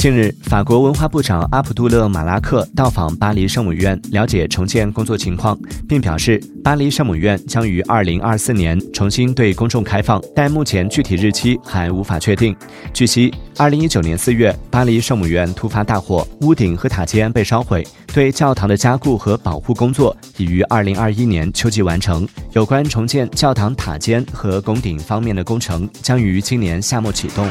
近日法国文化部长阿卜杜勒马拉克到访巴黎圣母院了解重建工作情况并表示巴黎圣母院将于二零二四年重新对公众开放但目前具体日期还无法确定据悉二零一九年四月巴黎圣母院突发大火屋顶和塔尖被烧毁对教堂的加固和保护工作已于二零二一年秋季完成有关重建教堂塔尖和拱顶方面的工程将于今年夏末启动。